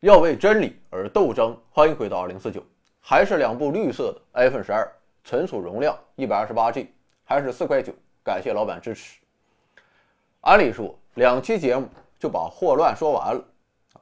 要为真理而斗争。欢迎回到二零四九，还是两部绿色的 iPhone 十二，存储容量一百二十八 G，还是四块九。感谢老板支持。按理说两期节目就把霍乱说完了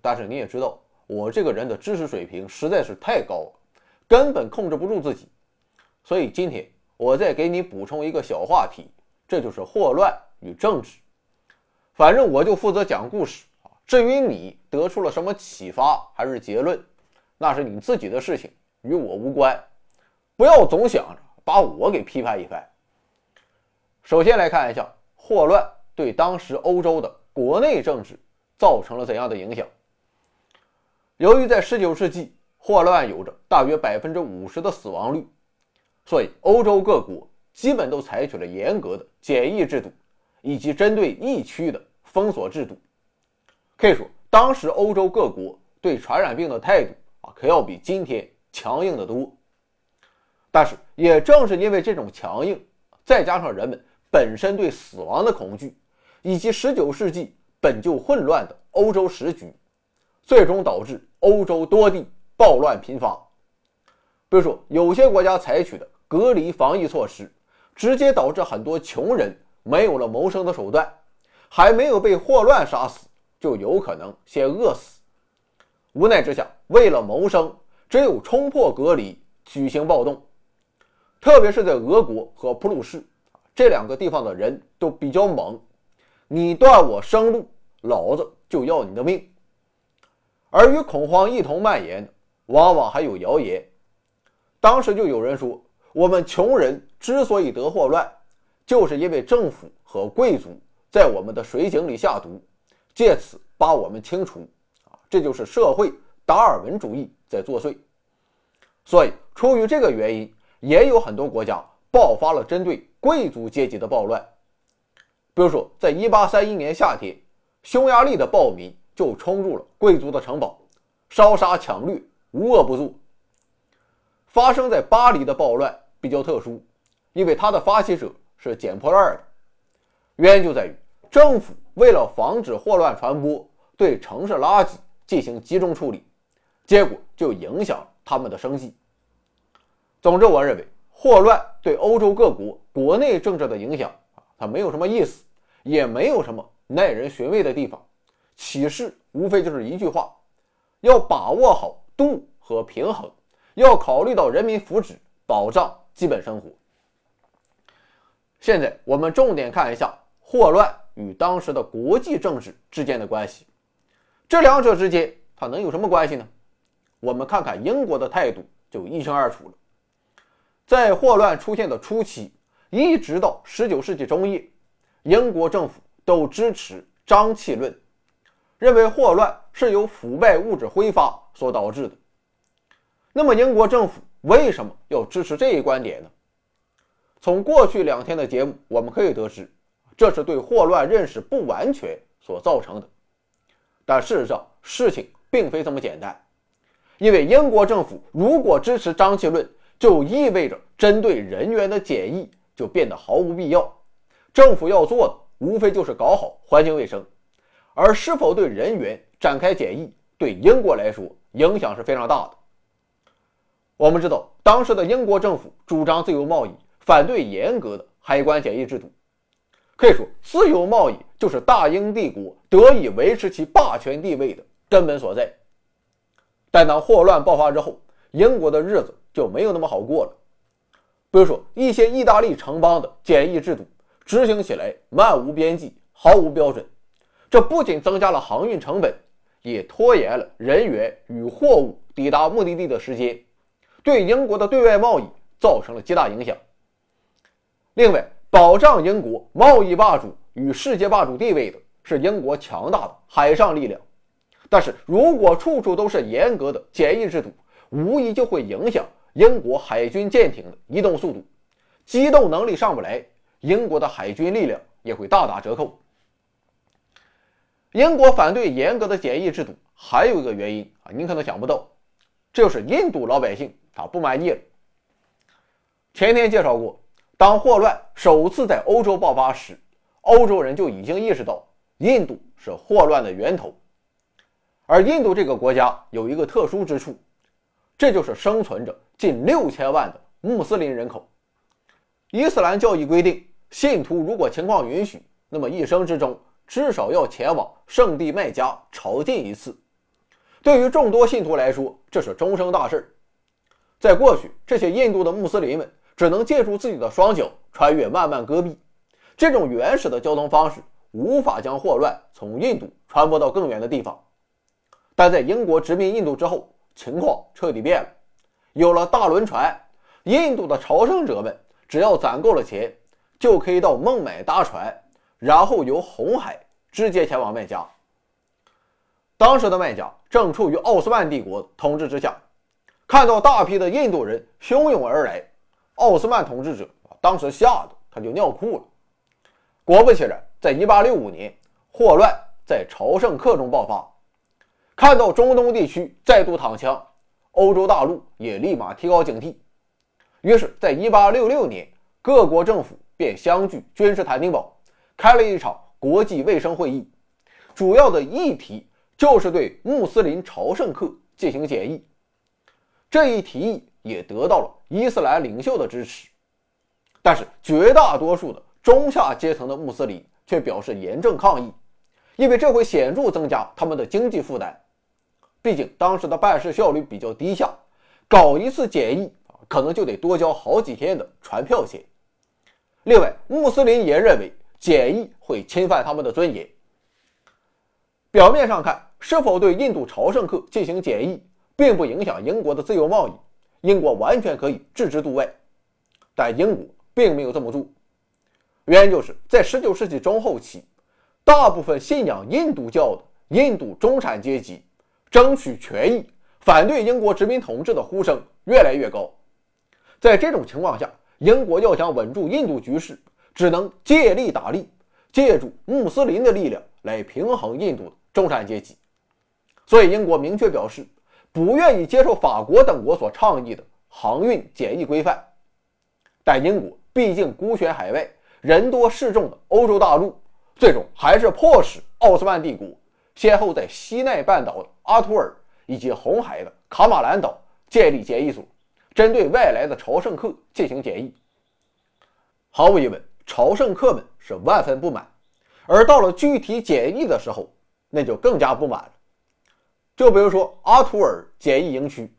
但是你也知道，我这个人的知识水平实在是太高了，根本控制不住自己。所以今天我再给你补充一个小话题，这就是霍乱与政治。反正我就负责讲故事。至于你得出了什么启发还是结论，那是你自己的事情，与我无关。不要总想着把我给批判一番。首先来看一下霍乱对当时欧洲的国内政治造成了怎样的影响。由于在19世纪，霍乱有着大约百分之五十的死亡率，所以欧洲各国基本都采取了严格的检疫制度，以及针对疫区的。封锁制度，可以说当时欧洲各国对传染病的态度啊，可要比今天强硬的多。但是也正是因为这种强硬，再加上人们本身对死亡的恐惧，以及19世纪本就混乱的欧洲时局，最终导致欧洲多地暴乱频发。比如说，有些国家采取的隔离防疫措施，直接导致很多穷人没有了谋生的手段。还没有被霍乱杀死，就有可能先饿死。无奈之下，为了谋生，只有冲破隔离，举行暴动。特别是在俄国和普鲁士这两个地方的人都比较猛，你断我生路，老子就要你的命。而与恐慌一同蔓延的，往往还有谣言。当时就有人说，我们穷人之所以得霍乱，就是因为政府和贵族。在我们的水井里下毒，借此把我们清除，啊，这就是社会达尔文主义在作祟。所以，出于这个原因，也有很多国家爆发了针对贵族阶级的暴乱。比如说，在1831年夏天，匈牙利的暴民就冲入了贵族的城堡，烧杀抢掠，无恶不作。发生在巴黎的暴乱比较特殊，因为它的发起者是捡破烂的。原因就在于政府为了防止霍乱传播，对城市垃圾进行集中处理，结果就影响他们的生计。总之，我认为霍乱对欧洲各国国内政治的影响啊，它没有什么意思，也没有什么耐人寻味的地方。启示无非就是一句话：要把握好度和平衡，要考虑到人民福祉，保障基本生活。现在我们重点看一下。霍乱与当时的国际政治之间的关系，这两者之间它能有什么关系呢？我们看看英国的态度就一清二楚了。在霍乱出现的初期，一直到19世纪中叶，英国政府都支持瘴气论，认为霍乱是由腐败物质挥发所导致的。那么，英国政府为什么要支持这一观点呢？从过去两天的节目，我们可以得知。这是对霍乱认识不完全所造成的，但事实上事情并非这么简单，因为英国政府如果支持瘴气论，就意味着针对人员的检疫就变得毫无必要。政府要做的无非就是搞好环境卫生，而是否对人员展开检疫，对英国来说影响是非常大的。我们知道，当时的英国政府主张自由贸易，反对严格的海关检疫制度。可以说，自由贸易就是大英帝国得以维持其霸权地位的根本所在。但当霍乱爆发之后，英国的日子就没有那么好过了。比如说，一些意大利城邦的检疫制度执行起来漫无边际、毫无标准，这不仅增加了航运成本，也拖延了人员与货物抵达目的地的时间，对英国的对外贸易造成了极大影响。另外，保障英国贸易霸主与世界霸主地位的是英国强大的海上力量，但是如果处处都是严格的检疫制度，无疑就会影响英国海军舰艇的移动速度，机动能力上不来，英国的海军力量也会大打折扣。英国反对严格的检疫制度，还有一个原因啊，您可能想不到，这就是印度老百姓他不满意了。前天介绍过。当霍乱首次在欧洲爆发时，欧洲人就已经意识到印度是霍乱的源头，而印度这个国家有一个特殊之处，这就是生存着近六千万的穆斯林人口。伊斯兰教义规定，信徒如果情况允许，那么一生之中至少要前往圣地麦加朝觐一次。对于众多信徒来说，这是终生大事。在过去，这些印度的穆斯林们只能借助自己的双脚穿越漫漫戈壁，这种原始的交通方式无法将霍乱从印度传播到更远的地方。但在英国殖民印度之后，情况彻底变了。有了大轮船，印度的朝圣者们只要攒够了钱，就可以到孟买搭船，然后由红海直接前往麦加。当时的麦加正处于奥斯曼帝国统治之下，看到大批的印度人汹涌而来，奥斯曼统治者当时吓得他就尿裤了。果不其然，在1865年，霍乱在朝圣客中爆发。看到中东地区再度躺枪，欧洲大陆也立马提高警惕。于是，在1866年，各国政府便相聚君士坦丁堡，开了一场国际卫生会议，主要的议题就是对穆斯林朝圣客进行检疫。这一提议也得到了伊斯兰领袖的支持，但是绝大多数的中下阶层的穆斯林却表示严正抗议，因为这会显著增加他们的经济负担。毕竟当时的办事效率比较低下，搞一次检疫，可能就得多交好几天的船票钱。另外，穆斯林也认为检疫会侵犯他们的尊严。表面上看，是否对印度朝圣客进行检疫，并不影响英国的自由贸易，英国完全可以置之度外。但英国并没有这么做，原因就是在19世纪中后期，大部分信仰印度教的印度中产阶级。争取权益、反对英国殖民统治的呼声越来越高。在这种情况下，英国要想稳住印度局势，只能借力打力，借助穆斯林的力量来平衡印度的中产阶级。所以，英国明确表示不愿意接受法国等国所倡议的航运检疫规范。但英国毕竟孤悬海外、人多势众的欧洲大陆，最终还是迫使奥斯曼帝国。先后在西奈半岛的阿图尔以及红海的卡马兰岛建立检疫所，针对外来的朝圣客进行检疫。毫无疑问，朝圣客们是万分不满，而到了具体检疫的时候，那就更加不满了。就比如说阿图尔简易营区，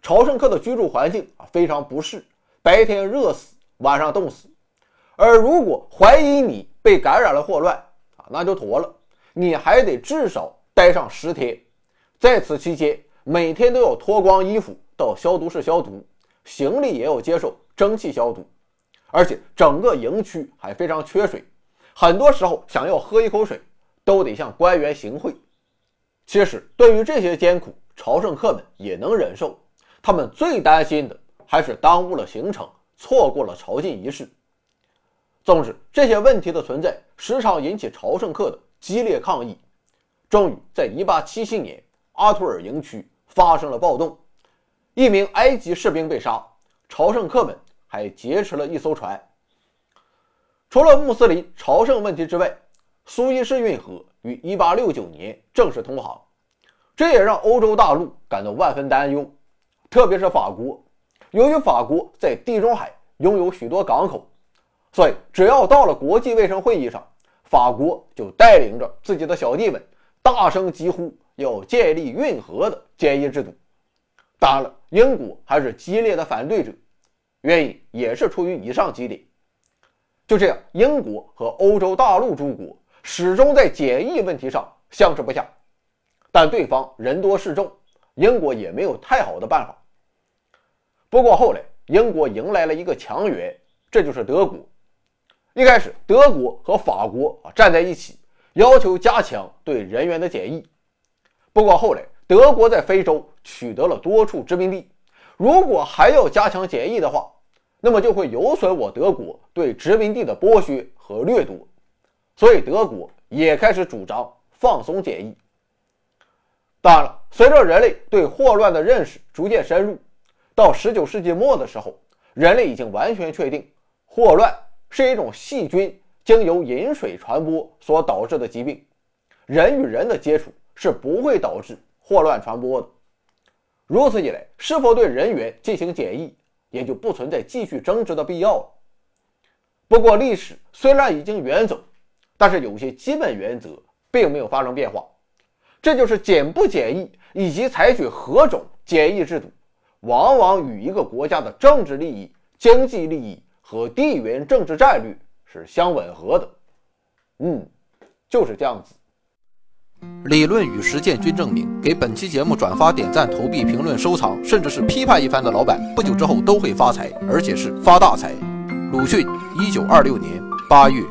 朝圣客的居住环境啊非常不适，白天热死，晚上冻死。而如果怀疑你被感染了霍乱啊，那就妥了。你还得至少待上十天，在此期间，每天都要脱光衣服到消毒室消毒，行李也要接受蒸汽消毒，而且整个营区还非常缺水，很多时候想要喝一口水，都得向官员行贿。其实，对于这些艰苦，朝圣客们也能忍受，他们最担心的还是耽误了行程，错过了朝觐仪式。总之，这些问题的存在，时常引起朝圣客的。激烈抗议，终于在1877年，阿图尔营区发生了暴动，一名埃及士兵被杀，朝圣客们还劫持了一艘船。除了穆斯林朝圣问题之外，苏伊士运河于1869年正式通航，这也让欧洲大陆感到万分担忧，特别是法国，由于法国在地中海拥有许多港口，所以只要到了国际卫生会议上。法国就带领着自己的小弟们大声疾呼，要建立运河的检疫制度。当然了，英国还是激烈的反对者，原因也是出于以上几点。就这样，英国和欧洲大陆诸国始终在检疫问题上相持不下。但对方人多势众，英国也没有太好的办法。不过后来，英国迎来了一个强援，这就是德国。一开始，德国和法国啊站在一起，要求加强对人员的检疫。不过后来，德国在非洲取得了多处殖民地，如果还要加强检疫的话，那么就会有损我德国对殖民地的剥削和掠夺。所以，德国也开始主张放松检疫。当然了，随着人类对霍乱的认识逐渐深入，到19世纪末的时候，人类已经完全确定霍乱。是一种细菌经由饮水传播所导致的疾病，人与人的接触是不会导致霍乱传播的。如此一来，是否对人员进行检疫，也就不存在继续争执的必要了。不过，历史虽然已经远走，但是有一些基本原则并没有发生变化，这就是检不检疫以及采取何种检疫制度，往往与一个国家的政治利益、经济利益和地缘政治战略是相吻合的。嗯，就是这样子。理论与实践均证明，给本期节目转发、点赞、投币、评论、收藏，甚至是批判一番的老板，不久之后都会发财，而且是发大财。鲁迅，一九二六年八月。